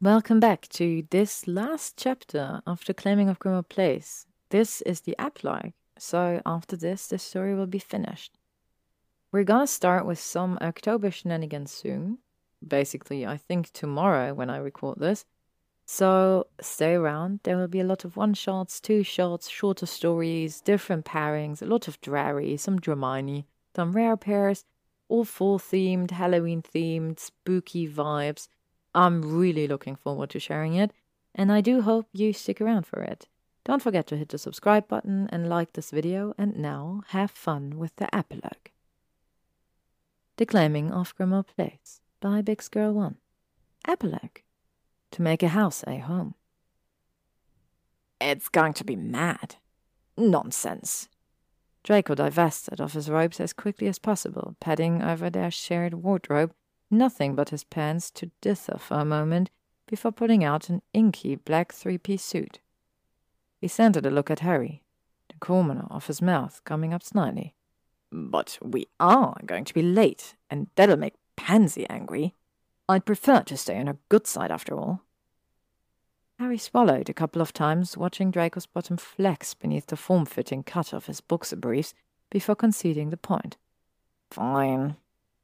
Welcome back to this last chapter of The Claiming of Grimmauld Place. This is the epilogue, so after this, the story will be finished. We're gonna start with some October shenanigans soon. Basically, I think tomorrow when I record this. So stay around. There will be a lot of one shots, two shots, shorter stories, different pairings, a lot of Drarry, some Dramione, some rare pairs, all fall themed, Halloween themed, spooky vibes I'm really looking forward to sharing it, and I do hope you stick around for it. Don't forget to hit the subscribe button and like this video, and now have fun with the epilogue. The Claiming of Grimmauld Place by bixgirl1. Epilogue. To make a house a home. It's going to be mad. Nonsense. Draco divested of his robes as quickly as possible, padding over their shared wardrobe nothing but his pants to dither for a moment before pulling out an inky black three piece suit. He sent a look at Harry, the corner of his mouth coming up slightly. But we are going to be late, and that'll make Pansy angry. I'd prefer to stay on her good side after all. Harry swallowed a couple of times, watching Draco's bottom flex beneath the form fitting cut of his boxer briefs before conceding the point. Fine,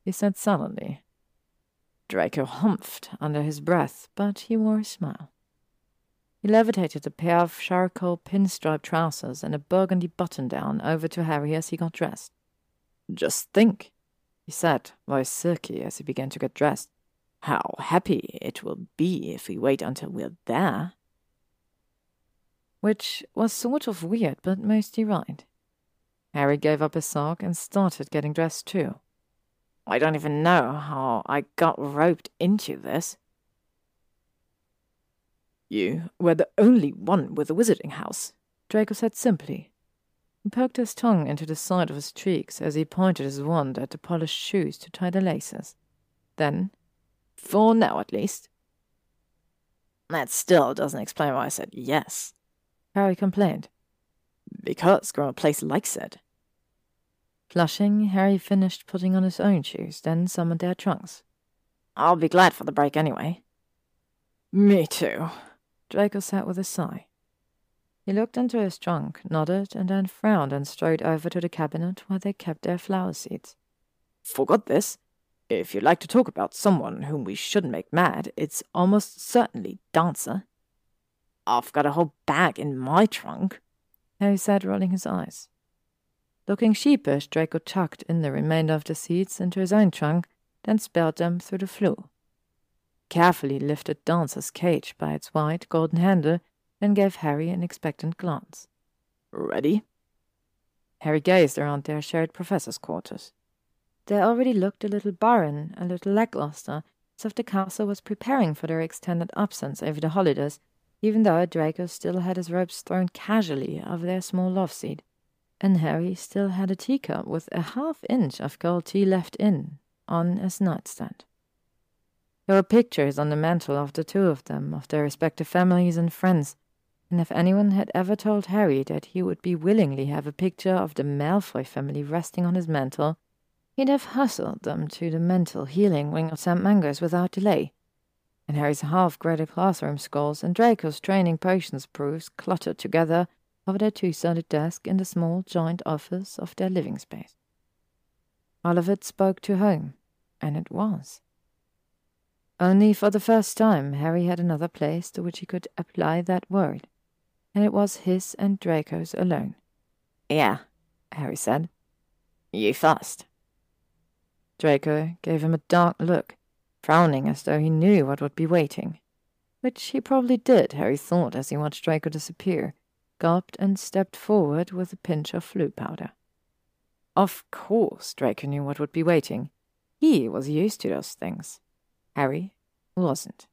he said sullenly, Draco humphed under his breath, but he wore a smile. He levitated a pair of charcoal pinstripe trousers and a burgundy button down over to Harry as he got dressed. Just think, he said, voice silky as he began to get dressed, how happy it will be if we wait until we're there. Which was sort of weird, but mostly right. Harry gave up his sock and started getting dressed too. I don't even know how I got roped into this. You were the only one with a wizarding house, Draco said simply. He poked his tongue into the side of his cheeks as he pointed his wand at the polished shoes to tie the laces. Then, for now at least. That still doesn't explain why I said yes, Harry complained. Because Grimmauld Place likes it. Flushing, Harry finished putting on his own shoes, then summoned their trunks. I'll be glad for the break anyway. Me too, Draco said with a sigh. He looked into his trunk, nodded, and then frowned and strode over to the cabinet where they kept their flower seeds. Forgot this. If you'd like to talk about someone whom we shouldn't make mad, it's almost certainly Dancer. I've got a whole bag in my trunk, Harry said, rolling his eyes. Looking sheepish, Draco tucked in the remainder of the seeds into his own trunk, then spelled them through the flue. Carefully lifted Dancer's cage by its white golden handle, and gave Harry an expectant glance. Ready? Harry gazed around their shared professor's quarters. They already looked a little barren, a little lackluster, as if the castle was preparing for their extended absence over the holidays, even though Draco still had his robes thrown casually over their small love seat and Harry still had a teacup with a half inch of cold tea left in on his nightstand. There were pictures on the mantel of the two of them, of their respective families and friends, and if anyone had ever told Harry that he would be willingly have a picture of the Malfoy family resting on his mantel, he'd have hustled them to the mental healing wing of St. Mungo's without delay. And Harry's half-graded classroom scores and Draco's training potions proofs cluttered together over their two-sided desk in the small joint office of their living space. All of it spoke to home, and it was. Only for the first time Harry had another place to which he could apply that word, and it was his and Draco's alone. Yeah, Harry said. You first. Draco gave him a dark look, frowning as though he knew what would be waiting. Which he probably did, Harry thought as he watched Draco disappear, gulped and stepped forward with a pinch of Floo powder. Of course, Draco knew what would be waiting. He was used to those things. Harry wasn't.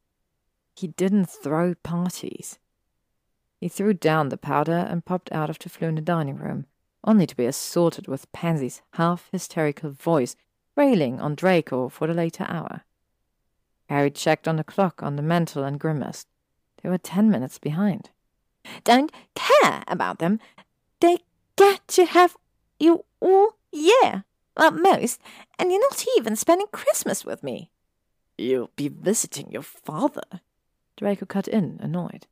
He didn't throw parties. He threw down the powder and popped out of the Floo in the dining room, only to be assaulted with Pansy's half hysterical voice railing on Draco for the later hour. Harry checked on the clock on the mantel and grimaced. They were ten minutes behind don't care about them. They get to have you all year, at most, and you're not even spending Christmas with me. You'll be visiting your father, Draco cut in, annoyed.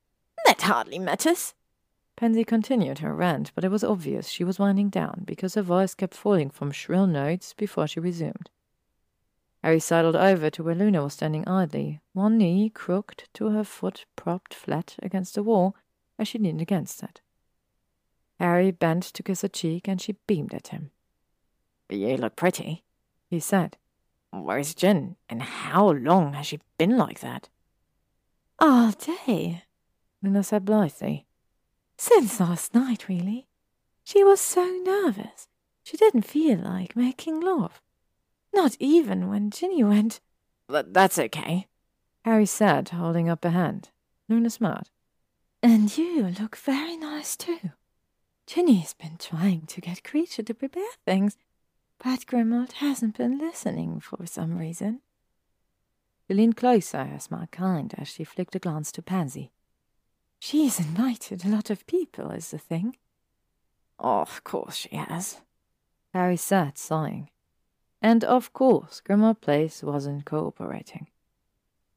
That hardly matters. Pansy continued her rant, but it was obvious she was winding down because her voice kept falling from shrill notes before she resumed. Harry sidled over to where Luna was standing idly, one knee crooked to her foot propped flat against the wall as she leaned against it. Harry bent to kiss her cheek, and she beamed at him. You look pretty, he said. Where's Gin, and how long has she been like that? All day, Luna said blithely. Since last night, really. She was so nervous. She didn't feel like making love. Not even when Ginny went. But that's okay, Harry said, holding up a hand. Luna smiled. And you look very nice, too. Ginny's been trying to get Kreacher to prepare things, but Grimmauld hasn't been listening for some reason. She leaned closer, her smile kind, as she flicked a glance to Pansy. She's invited a lot of people, is the thing. Oh, of course she has. Harry said, sighing. And of course, Grimmauld Place wasn't cooperating.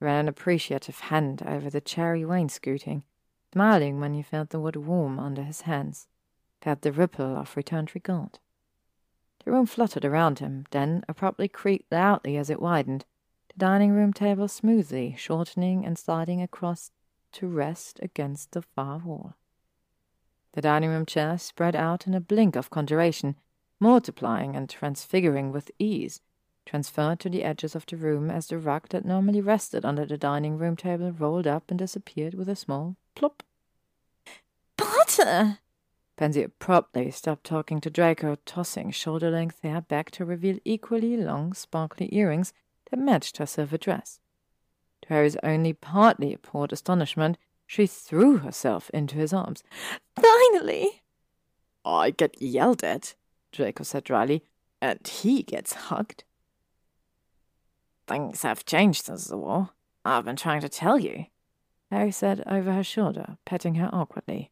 Ran an appreciative hand over the cherry wainscoting, smiling when he felt the wood warm under his hands, felt the ripple of returned regard. The room fluttered around him, then abruptly creaked loudly as it widened, the dining room table smoothly shortening and sliding across to rest against the far wall. The dining room chair spread out in a blink of conjuration, multiplying and transfiguring with ease, transferred to the edges of the room as the rug that normally rested under the dining room table rolled up and disappeared with a small plop. Butter! Pansy abruptly stopped talking to Draco, tossing shoulder length hair back to reveal equally long, sparkly earrings that matched her silver dress. To Harry's only partly appalled astonishment, she threw herself into his arms. Finally! I get yelled at, Draco said dryly, and he gets hugged. Things have changed since the war. I've been trying to tell you, Harry said over her shoulder, petting her awkwardly.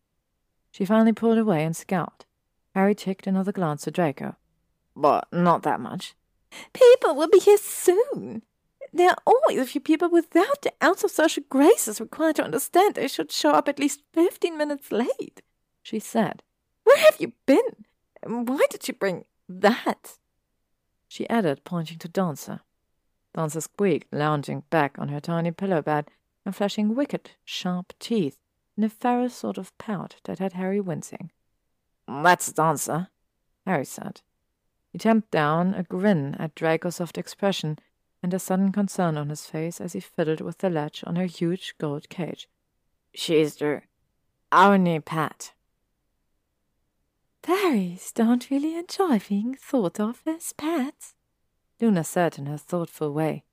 She finally pulled away and scowled. Harry ticked another glance at Draco. But not that much. People will be here soon. There are always a few people without the ounce of social graces required to understand they should show up at least fifteen minutes late, she said. Where have you been? Why did you bring that? She added, pointing to Dancer. Dancer squeaked, lounging back on her tiny pillow bed and flashing wicked, sharp teeth in a ferocious sort of pout that had Harry wincing. That's the Dancer, Harry said. He tamped down a grin at Draco's soft expression and a sudden concern on his face as he fiddled with the latch on her huge gold cage. She's the new pet. Fairies don't really enjoy being thought of as pets, Luna said in her thoughtful way.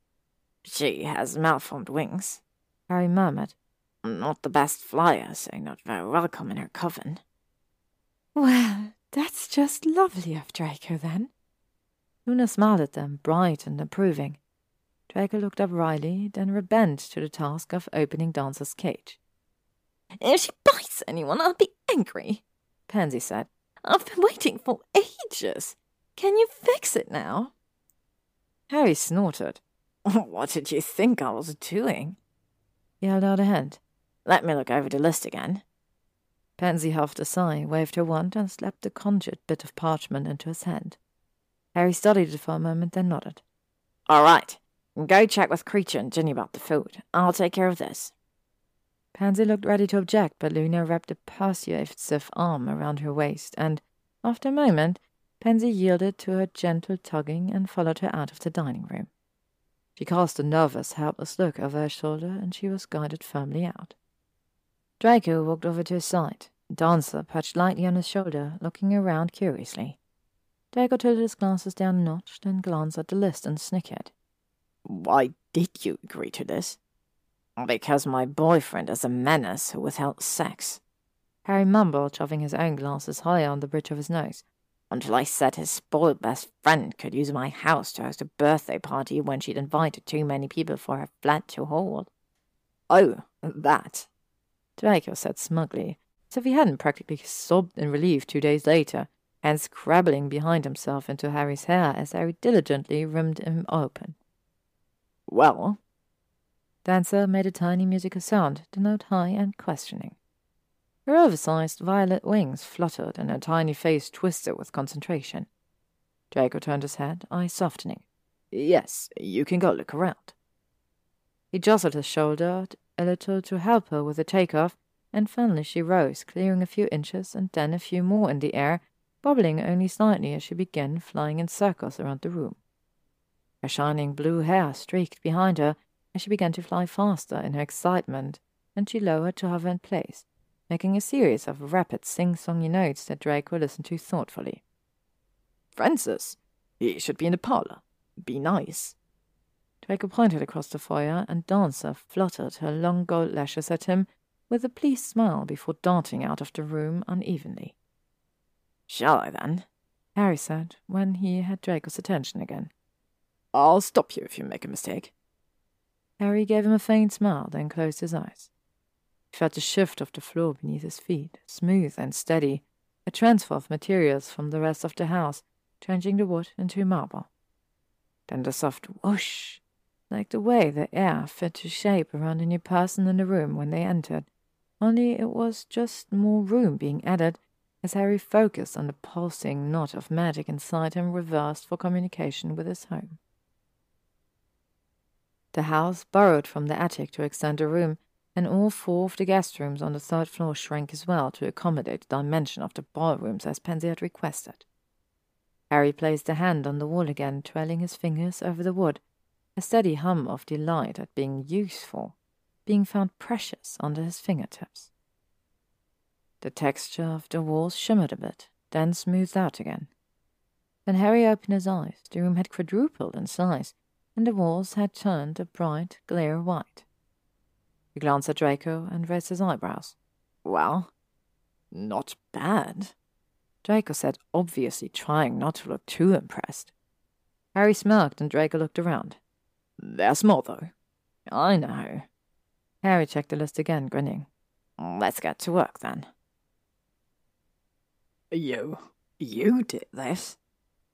She has malformed wings, Harry murmured. Not the best flyer, so not very welcome in her coven. Well, that's just lovely of Draco, then. Luna smiled at them, bright and approving. Draco looked up wryly, then rebent to the task of opening Dancer's cage. If she bites anyone, I'll be angry, Pansy said. I've been waiting for ages. Can you fix it now? Harry snorted. What did you think I was doing? He held out a hand. Let me look over the list again. Pansy huffed a sigh, waved her wand, and slapped the conjured bit of parchment into his hand. Harry studied it for a moment, then nodded. All right. Go check with Kreacher and Ginny about the food. I'll take care of this. Pansy looked ready to object, but Luna wrapped a persuasive arm around her waist, and, after a moment, Pansy yielded to her gentle tugging and followed her out of the dining room. She cast a nervous, helpless look over her shoulder, and she was guided firmly out. Draco walked over to his side. Dancer perched lightly on his shoulder, looking around curiously. Draco tilted his glasses down a notch, then glanced at the list and snickered. Why did you agree to this? Because my boyfriend is a menace who withheld sex. Harry mumbled, shoving his own glasses higher on the bridge of his nose. Until I said his spoiled best friend could use my house to host a birthday party when she'd invited too many people for her flat to hold. Oh, that. Draco said smugly, as if he hadn't practically sobbed in relief two days later, and scrabbling behind himself into Harry's hair as Harry diligently rimmed him open. Well, Dancer made a tiny musical sound, the note high and questioning. Her oversized violet wings fluttered and her tiny face twisted with concentration. Draco turned his head, eyes softening. Yes, you can go look around. He jostled his shoulder a little to help her with the takeoff, and finally she rose, clearing a few inches and then a few more in the air, bobbling only slightly as she began flying in circles around the room. Her shining blue hair streaked behind her as she began to fly faster in her excitement, and she lowered to hover in place, making a series of rapid sing-songy notes that Draco listened to thoughtfully. Francis, he should be in the parlor. Be nice. Draco pointed across the foyer, and Dancer fluttered her long gold lashes at him with a pleased smile before darting out of the room unevenly. Shall I then? Harry said, when he had Draco's attention again. I'll stop you if you make a mistake. Harry gave him a faint smile, then closed his eyes. He felt the shift of the floor beneath his feet, smooth and steady, a transfer of materials from the rest of the house, changing the wood into marble. Then the soft whoosh, like the way the air fit to shape around a new person in the room when they entered, only it was just more room being added as Harry focused on the pulsing knot of magic inside him reversed for communication with his home. The house burrowed from the attic to extend a room, and all four of the guest rooms on the third floor shrank as well to accommodate the dimension of the ballrooms as Pansy had requested. Harry placed a hand on the wall again, twirling his fingers over the wood, a steady hum of delight at being useful, being found precious under his fingertips. The texture of the walls shimmered a bit, then smoothed out again. When Harry opened his eyes, the room had quadrupled in size, and the walls had turned a bright, glare white. He glanced at Draco and raised his eyebrows. Well, not bad, Draco said, obviously trying not to look too impressed. Harry smirked and Draco looked around. There's more, though. I know. Harry checked the list again, grinning. Let's get to work, then. You. you did this?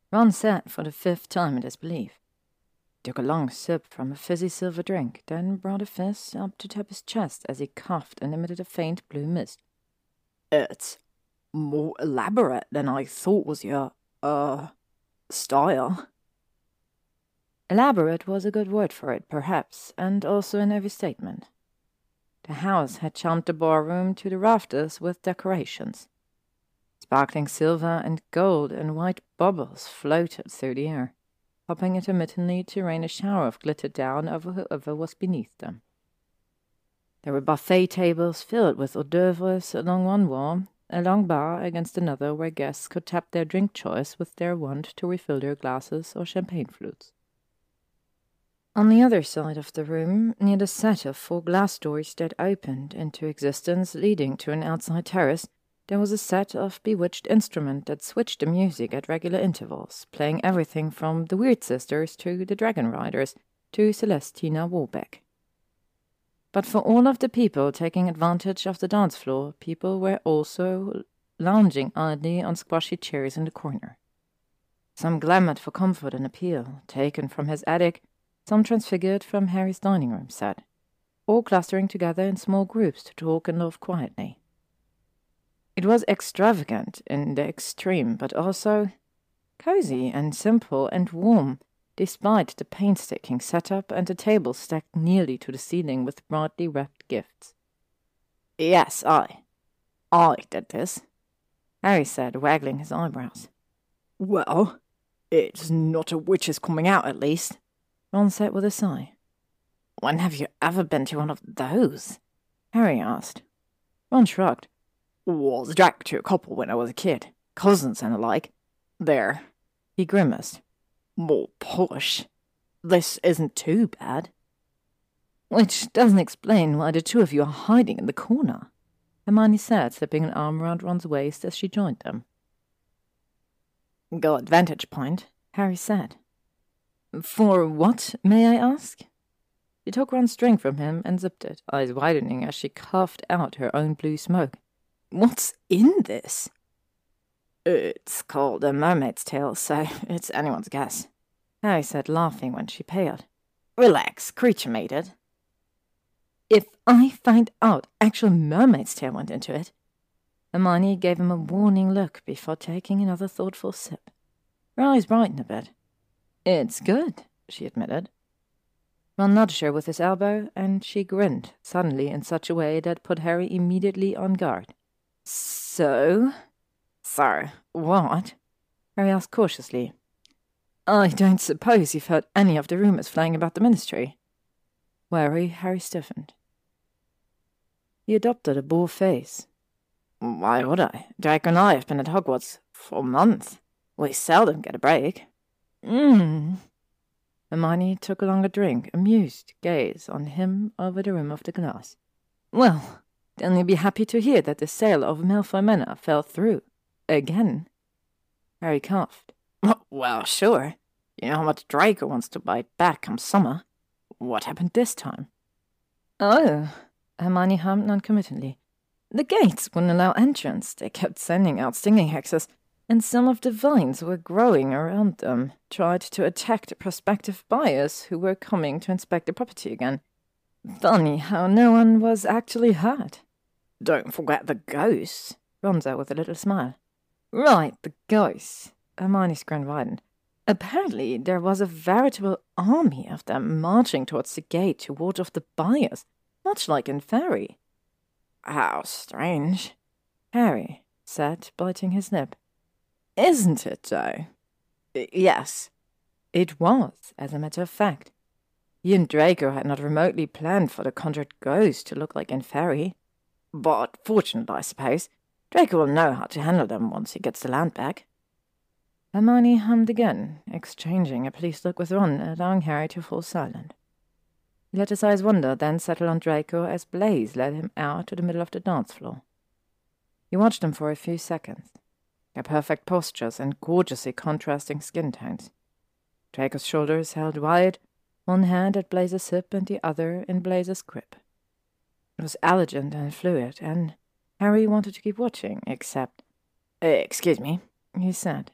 Ron said for the fifth time in disbelief took a long sip from a fizzy silver drink, then brought a fist up to tap his chest as he coughed and emitted a faint blue mist. It's more elaborate than I thought was your, uh, style. Elaborate was a good word for it, perhaps, and also an overstatement. The house had charmed the ballroom to the rafters with decorations. Sparkling silver and gold and white bubbles floated through the air hopping intermittently to rain a shower of glitter down over whoever was beneath them. There were buffet tables filled with hors d'oeuvres along one wall, a long bar against another where guests could tap their drink choice with their wand to refill their glasses or champagne flutes. On the other side of the room, near the set of four glass doors that opened into existence leading to an outside terrace, there was a set of bewitched instruments that switched the music at regular intervals, playing everything from the Weird Sisters to the Dragon Riders to Celestina Warbeck. But for all of the people taking advantage of the dance floor, people were also lounging idly on squashy chairs in the corner. Some glamoured for comfort and appeal, taken from his attic, some transfigured from Harry's dining room set, all clustering together in small groups to talk and laugh quietly. It was extravagant in the extreme, but also cozy and simple and warm, despite the painstaking setup and the table stacked nearly to the ceiling with brightly wrapped gifts. Yes, I. I did this, Harry said, waggling his eyebrows. Well, it's not a witch's coming out, at least, Ron said with a sigh. When have you ever been to one of those? Harry asked. Ron shrugged was jack to a couple when I was a kid, cousins and the like. There. He grimaced. More push. This isn't too bad. Which doesn't explain why the two of you are hiding in the corner, Hermione said, slipping an arm around Ron's waist as she joined them. Go advantage point, Harry said. For what, may I ask? She took Ron's string from him and zipped it, eyes widening as she coughed out her own blue smoke. What's in this? It's called a mermaid's tail, so it's anyone's guess. Harry said, laughing when she paled. Relax, Kreacher made it. if I find out actual mermaid's tail went into it. Hermione gave him a warning look before taking another thoughtful sip. Her eyes brightened a bit. It's good, she admitted. Ron nudged her with his elbow, and she grinned, suddenly in such a way that put Harry immediately on guard. So? So, what? Harry asked cautiously. I don't suppose you've heard any of the rumours flying about the Ministry. Wary, Harry stiffened. He adopted a bored face. Why would I? Draco and I have been at Hogwarts for months. We seldom get a break. Mmm. Hermione took a longer drink, amused gaze on him over the rim of the glass. Well, then you'll be happy to hear that the sale of Malfoy Manor fell through. Again. Harry coughed. Well, sure. You know how much Draco wants to buy back come summer. What happened this time? Oh, Hermione hummed noncommittally. The gates wouldn't allow entrance. They kept sending out stinging hexes, and some of the vines were growing around them, tried to attack the prospective buyers who were coming to inspect the property again. Funny how no one was actually hurt. Don't forget the ghosts, Ronzo with a little smile. Right, the ghosts. Hermione's grin widened. Apparently, there was a veritable army of them marching towards the gate to ward off the buyers, much like Inferi. How strange, Harry said, biting his lip. Isn't it, though? Yes, it was, as a matter of fact. He and Draco had not remotely planned for the conjured ghost to look like Inferi. But fortunate, I suppose, Draco will know how to handle them once he gets the land back. Hermione hummed again, exchanging a pleased look with Ron, allowing Harry to fall silent. He let his eyes wander, then settle on Draco as Blaise led him out to the middle of the dance floor. He watched them for a few seconds, their perfect postures and gorgeously contrasting skin tones. Draco's shoulders held wide, one hand at Blaise's hip and the other in Blaise's grip. It was elegant and fluid, and Harry wanted to keep watching, except. Excuse me, he said.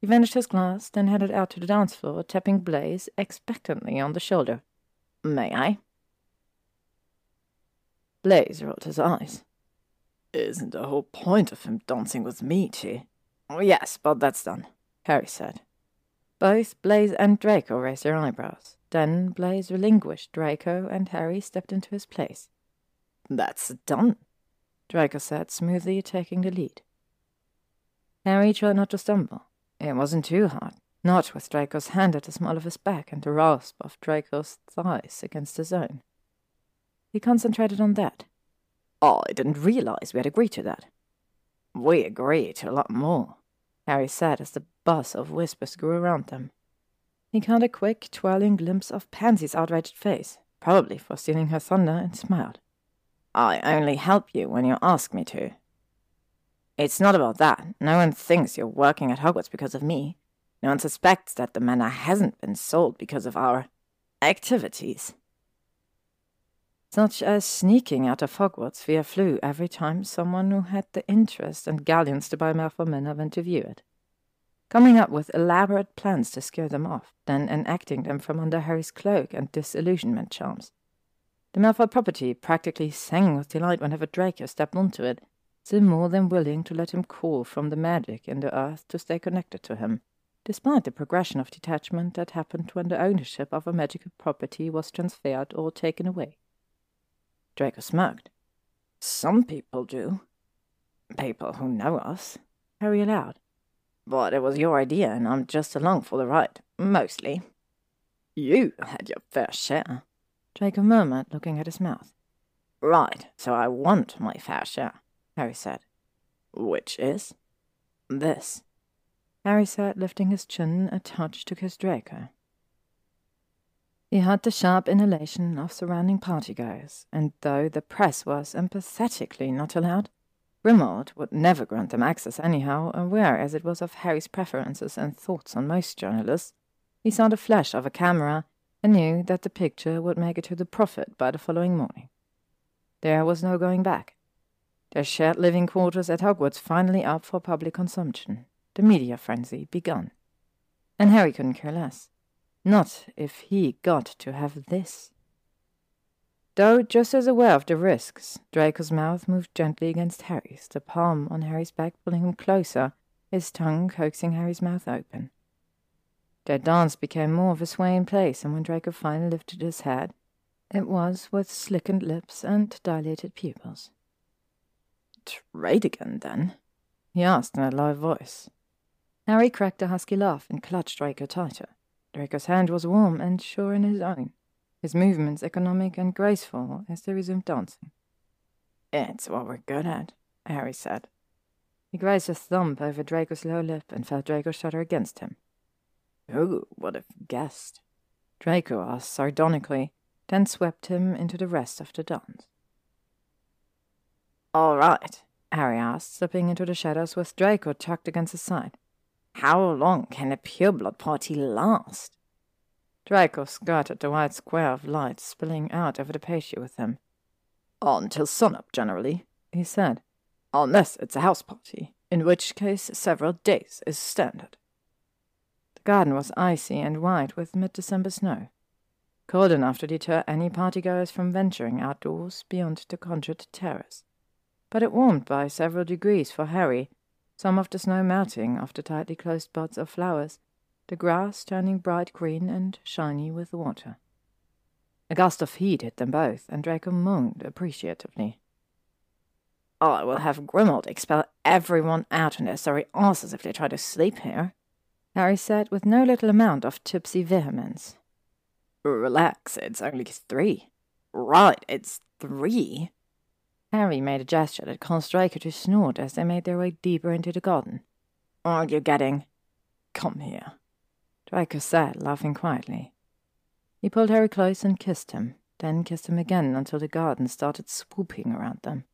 He vanished his glass, then headed out to the dance floor, tapping Blaise expectantly on the shoulder. May I? Blaise rolled his eyes. Isn't the whole point of him dancing with me, Chi? Oh, yes, but that's done, Harry said. Both Blaise and Draco raised their eyebrows. Then Blaise relinquished Draco, and Harry stepped into his place. That's done, Draco said, smoothly taking the lead. Harry tried not to stumble. It wasn't too hard, not with Draco's hand at the small of his back and the rasp of Draco's thighs against his own. He concentrated on that. Oh, I didn't realize we had agreed to that. We agreed to a lot more, Harry said as the buzz of whispers grew around them. He caught a quick, twirling glimpse of Pansy's outraged face, probably for stealing her thunder, and smiled. I only help you when you ask me to, it's not about that. No one thinks you're working at Hogwarts because of me. No one suspects that the manor hasn't been sold because of our activities. Such as sneaking out of Hogwarts via Floo every time someone who had the interest and galleons to buy Malfoy Manor went to view it. Coming up with elaborate plans to scare them off, then enacting them from under Harry's cloak and disillusionment charms. The Malfoy property practically sang with delight whenever Draco stepped onto it, still more than willing to let him call from the magic in the earth to stay connected to him, despite the progression of detachment that happened when the ownership of a magical property was transferred or taken away. Draco smirked. Some people do. People who know us, Harry allowed. But it was your idea, and I'm just along for the ride, mostly. You had your fair share, Draco murmured, looking at his mouth. Right, so I want my fair share. Harry said. Which is? This. Harry said, lifting his chin a touch to kiss Draco. He had the sharp inhalation of surrounding partygoers, and though the press was emphatically not allowed, Grimmauld would never grant them access anyhow, aware as it was of Harry's preferences and thoughts on most journalists. He saw the flash of a camera and knew that the picture would make it to the Prophet by the following morning. There was no going back. Their shared living quarters at Hogwarts finally up for public consumption. The media frenzy begun. And Harry couldn't care less. Not if he got to have this. Though just as aware of the risks, Draco's mouth moved gently against Harry's, the palm on Harry's back pulling him closer, his tongue coaxing Harry's mouth open. Their dance became more of a sway in place, and when Draco finally lifted his head, it was with slickened lips and dilated pupils. Trade again, then? he asked in a low voice. Harry cracked a husky laugh and clutched Draco tighter. Draco's hand was warm and sure in his own his movements economic and graceful as they resumed dancing. It's what we're good at, Harry said. He grazed a thumb over Draco's lower lip and felt Draco shudder against him. Who would have guessed? Draco asked sardonically, then swept him into the rest of the dance. All right, Harry asked, slipping into the shadows with Draco tucked against his side. How long can a pureblood party last? Draco skirted the wide square of light spilling out over the patio with him. Until sunup, generally, he said. Unless it's a house party, in which case several days is standard. The garden was icy and white with mid December snow, cold enough to deter any partygoers from venturing outdoors beyond the conjured terrace. But it warmed by several degrees for Harry, some of the snow melting off the tightly closed buds of flowers the grass turning bright green and shiny with water. A gust of heat hit them both, and Draco moaned appreciatively. I will have Grimmauld expel everyone out on their sorry asses if they try to sleep here, Harry said with no little amount of tipsy vehemence. Relax, it's only three. Right, it's three. Harry made a gesture that caused Draco to snort as they made their way deeper into the garden. Aren't you getting? Come here. Draco said, laughing quietly. He pulled Harry close and kissed him, then kissed him again until the garden started swooping around them.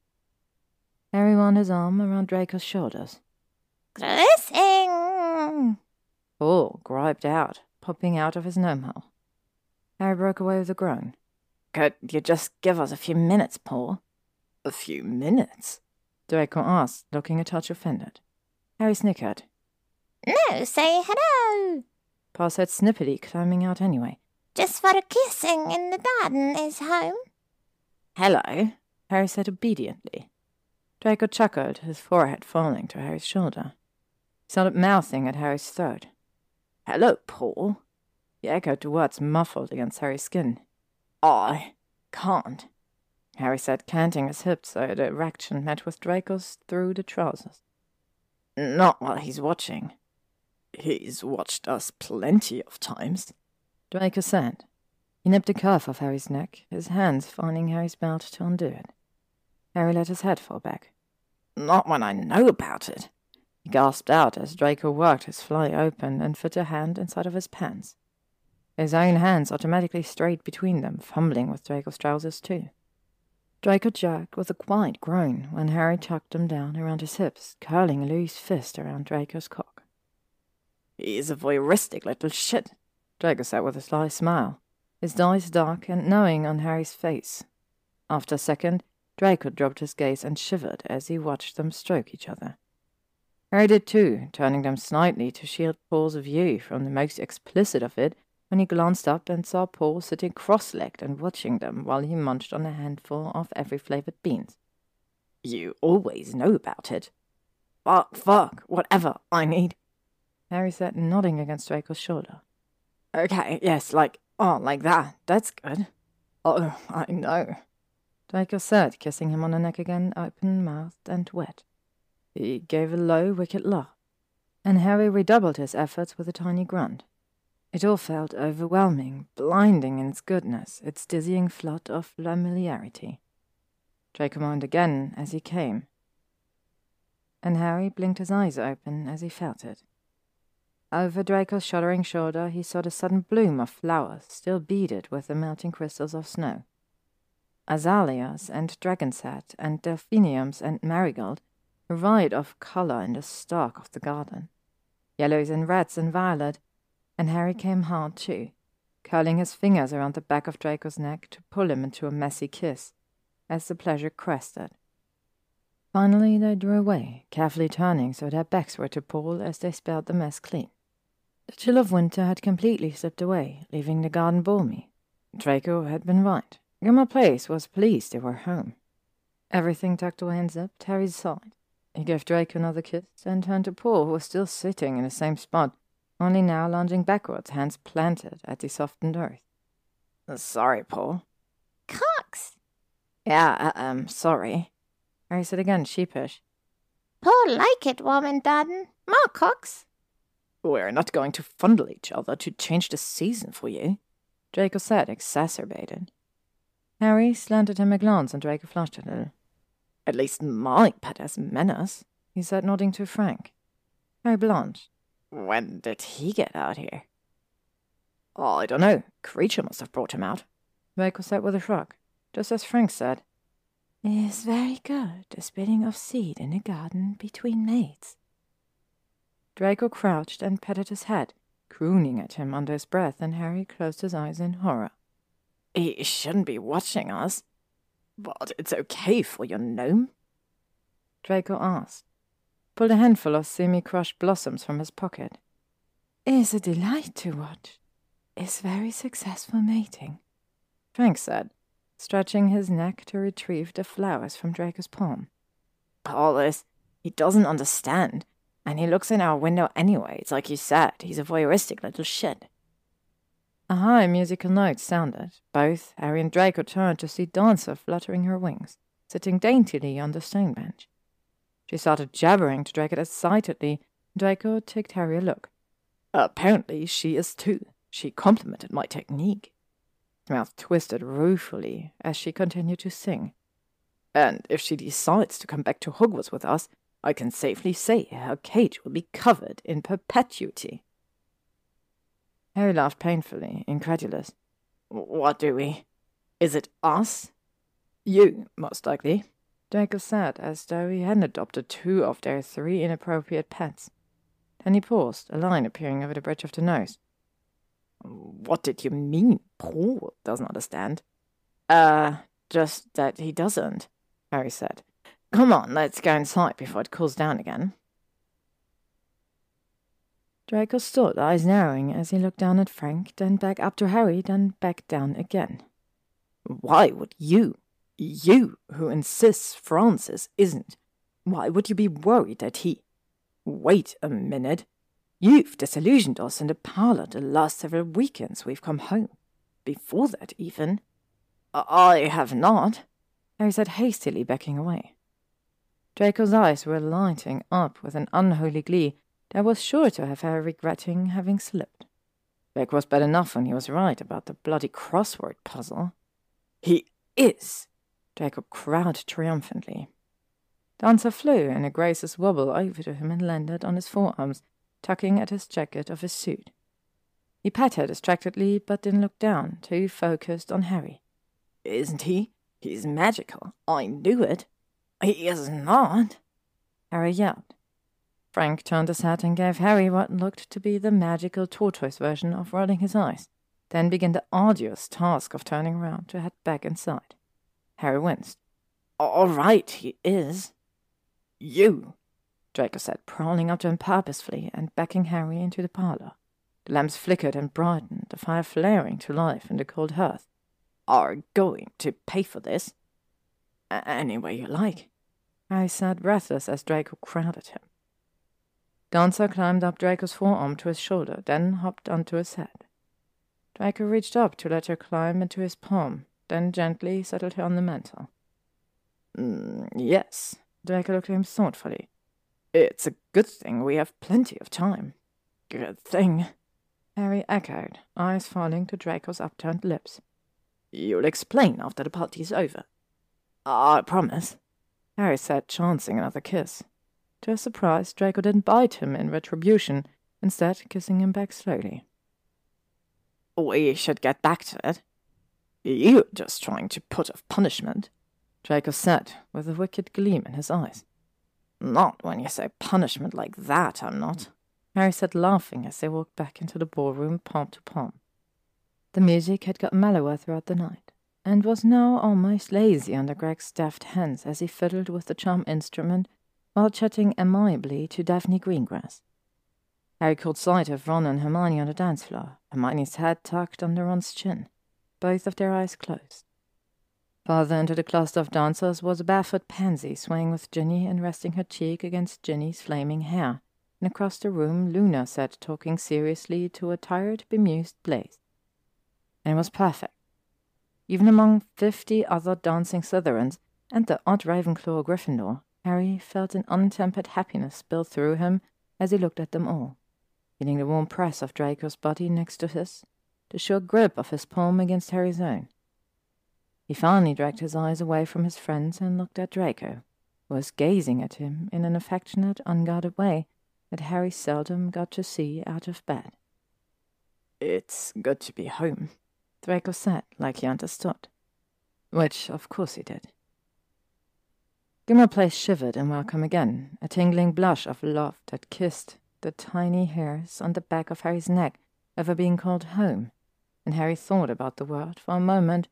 Harry wound his arm around Draco's shoulders. Glissing! Paul griped out, popping out of his gnome hole. Harry broke away with a groan. Could you just give us a few minutes, Paul? A few minutes? Draco asked, looking a touch offended. Harry snickered. No, say hello! Paul said snippety, climbing out anyway. Just for a kissing in the garden is home. Hello, Harry said obediently. Draco chuckled, his forehead falling to Harry's shoulder. He started mouthing at Harry's throat. Hello, Paul. He echoed the words muffled against Harry's skin. I can't, Harry said, canting his hips so the erection met with Draco's through the trousers. Not while he's watching. He's watched us plenty of times. Draco said. He nipped a cuff off Harry's neck, his hands finding Harry's belt to undo it. Harry let his head fall back. Not when I know about it, he gasped out as Draco worked his fly open and fit a hand inside of his pants. His own hands automatically strayed between them, fumbling with Draco's trousers too. Draco jerked with a quiet groan when Harry tucked them down around his hips, curling a loose fist around Draco's cock. He's a voyeuristic little shit, Draco said with a sly smile, his eyes dark and knowing on Harry's face. After a second, Draco dropped his gaze and shivered as he watched them stroke each other. Harry did too, turning them slightly to shield Paul's view from the most explicit of it when he glanced up and saw Paul sitting cross-legged and watching them while he munched on a handful of every flavored beans. You always know about it. Fuck, fuck, whatever I need. Harry said, nodding against Draco's shoulder. Okay, yes, like, oh, like that. That's good. Oh, I know. Draco said, kissing him on the neck again, open-mouthed and wet. He gave a low, wicked laugh, and Harry redoubled his efforts with a tiny grunt. It all felt overwhelming, blinding in its goodness, its dizzying flood of familiarity. Draco moaned again as he came, and Harry blinked his eyes open as he felt it. Over Draco's shuddering shoulder he saw the sudden bloom of flowers still beaded with the melting crystals of snow. Azaleas and dragon's head and delphiniums and marigold void of colour in the stark of the garden. Yellows and reds and violet, and Harry came hard too, curling his fingers around the back of Draco's neck to pull him into a messy kiss, as the pleasure crested. Finally they drew away, carefully turning so their backs were to Paul as they spelled the mess clean. The chill of winter had completely slipped away, leaving the garden balmy. Draco had been right. Grimmauld Place was pleased they were home. Everything tucked away and zipped, Harry sighed. He gave Draco another kiss and turned to Paul, who was still sitting in the same spot, only now lounging backwards, hands planted at the softened earth. Sorry, Paul. Cox! Yeah, uh, um, sorry. Harry said again, sheepish. Paul like it warm and. More Cox. We're not going to fondle each other to change the season for you, Draco said, exacerbated. Harry slanted him a glance, and Draco flushed a little. At least my pet has manners, he said, nodding to Frank. Harry blanched. When did he get out here? Oh, I don't know. Kreacher must have brought him out. Draco said with a shrug, just as Frank said. It's very good, the spitting of seed in a garden between mates. Draco crouched and patted his head, crooning at him under his breath, and Harry closed his eyes in horror. He shouldn't be watching us. But it's okay for your gnome? Draco asked, pulled a handful of semi-crushed blossoms from his pocket. Is a delight to watch. Is very successful mating, Frank said, stretching his neck to retrieve the flowers from Draco's palm. Paulus, he doesn't understand, and he looks in our window anyway. It's like you said, he's a voyeuristic little shit. A high musical note sounded. Both Harry and Draco turned to see Dancer fluttering her wings, sitting daintily on the stone bench. She started jabbering to Draco excitedly. Draco ticked Harry a look. Apparently she is too. She complimented my technique. His mouth twisted ruefully as she continued to sing. And if she decides to come back to Hogwarts with us, I can safely say her cage will be covered in perpetuity. Harry laughed painfully, incredulous. What do we? Is it us? You, most likely. Draco said, as though he hadn't adopted two of their three inappropriate pets. Then he paused, a line appearing over the bridge of the nose. What did you mean? Paul doesn't understand. Uh, just that he doesn't, Harry said. Come on, let's go inside before it cools down again. Draco stood, eyes narrowing, as he looked down at Frank, then back up to Harry, then back down again. Why would you, you who insists Francis isn't, why would you be worried that he. Wait a minute. You've disillusioned us in the parlor the last several weekends we've come home. Before that, even. I have not, Harry said hastily, backing away. Draco's eyes were lighting up with an unholy glee that was sure to have her regretting having slipped. Beck was bad enough when he was right about the bloody crossword puzzle. He is! Draco crowed triumphantly. Dancer flew in a gracious wobble over to him and landed on his forearms, tugging at his jacket of his suit. He patted distractedly, but didn't look down, too focused on Harry. Isn't he? He's magical. I knew it. He is not. Harry yelled. Frank turned his head and gave Harry what looked to be the magical tortoise version of rolling his eyes, then began the arduous task of turning round to head back inside. Harry winced. All right, he is. You, Draco said, prowling up to him purposefully and backing Harry into the parlor. The lamps flickered and brightened, the fire flaring to life in the cold hearth. Are going to pay for this? Any way you like, I said, breathless as Draco crowded him. Dancer climbed up Draco's forearm to his shoulder, then hopped onto his head. Draco reached up to let her climb into his palm, then gently settled her on the mantel. Mm, yes, Draco looked at him thoughtfully. It's a good thing we have plenty of time. Good thing, Harry echoed, eyes falling to Draco's upturned lips. You'll explain after the party's over. Ah, I promise, Harry said, chancing another kiss. To his surprise, Draco didn't bite him in retribution, instead kissing him back slowly. We should get back to it. You're just trying to put off punishment, Draco said, with a wicked gleam in his eyes. Not when you say punishment like that, I'm not, Harry said, laughing as they walked back into the ballroom, palm to palm. The music had got mellower throughout the night, and was now almost lazy under Greg's deft hands as he fiddled with the charm instrument while chatting amiably to Daphne Greengrass. Harry caught sight of Ron and Hermione on the dance floor, Hermione's head tucked under Ron's chin, both of their eyes closed. Farther into the cluster of dancers was a barefoot Pansy swaying with Ginny and resting her cheek against Ginny's flaming hair, and across the room Luna sat talking seriously to a tired, bemused Blaise. And it was perfect. Even among fifty other dancing Slytherins and the odd Ravenclaw Gryffindor, Harry felt an untempered happiness spill through him as he looked at them all, feeling the warm press of Draco's body next to his, the sure grip of his palm against Harry's own. He finally dragged his eyes away from his friends and looked at Draco, who was gazing at him in an affectionate, unguarded way that Harry seldom got to see out of bed. It's good to be home, Draco said, like he understood. Which, of course, he did. Grimmauld Place shivered in welcome again, a tingling blush of love that kissed the tiny hairs on the back of Harry's neck over being called home, and Harry thought about the word for a moment,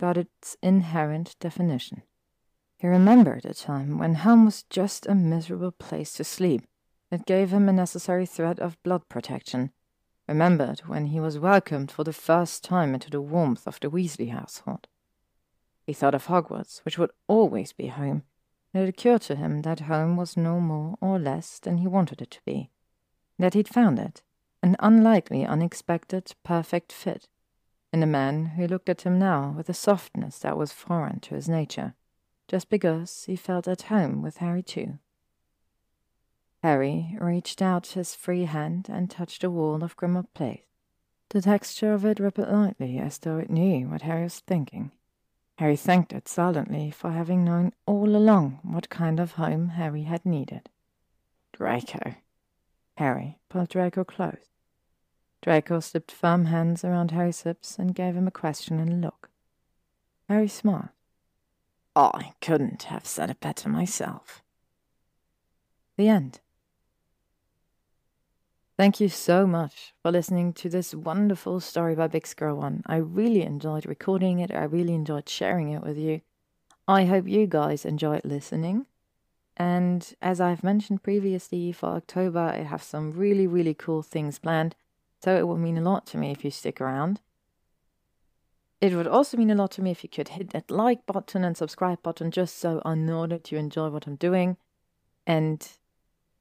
about its inherent definition. He remembered a time when home was just a miserable place to sleep that gave him a necessary thread of blood protection, remembered when he was welcomed for the first time into the warmth of the Weasley household. He thought of Hogwarts, which would always be home, and it occurred to him that home was no more or less than he wanted it to be, that he'd found it, an unlikely, unexpected, perfect fit, in a man who looked at him now with a softness that was foreign to his nature, just because he felt at home with Harry too. Harry reached out his free hand and touched the wall of Grimmauld Place. The texture of it rippled lightly as though it knew what Harry was thinking. Harry thanked it silently for having known all along what kind of home Harry had needed. Draco. Harry pulled Draco close. Draco slipped firm hands around Harry's hips and gave him a questioning look. Harry smiled. I couldn't have said it better myself. The end. Thank you so much for listening to this wonderful story by bixgirl1. I really enjoyed recording it. I really enjoyed sharing it with you. I hope you guys enjoyed listening. And as I've mentioned previously, for October, I have some really, really cool things planned. So it will mean a lot to me if you stick around. It would also mean a lot to me if you could hit that like button and subscribe button just so I know that you enjoy what I'm doing. And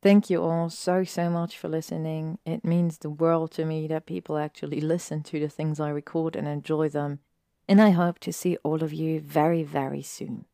Thank you all so, so much for listening. It means the world to me that people actually listen to the things I record and enjoy them. And I hope to see all of you very, very soon.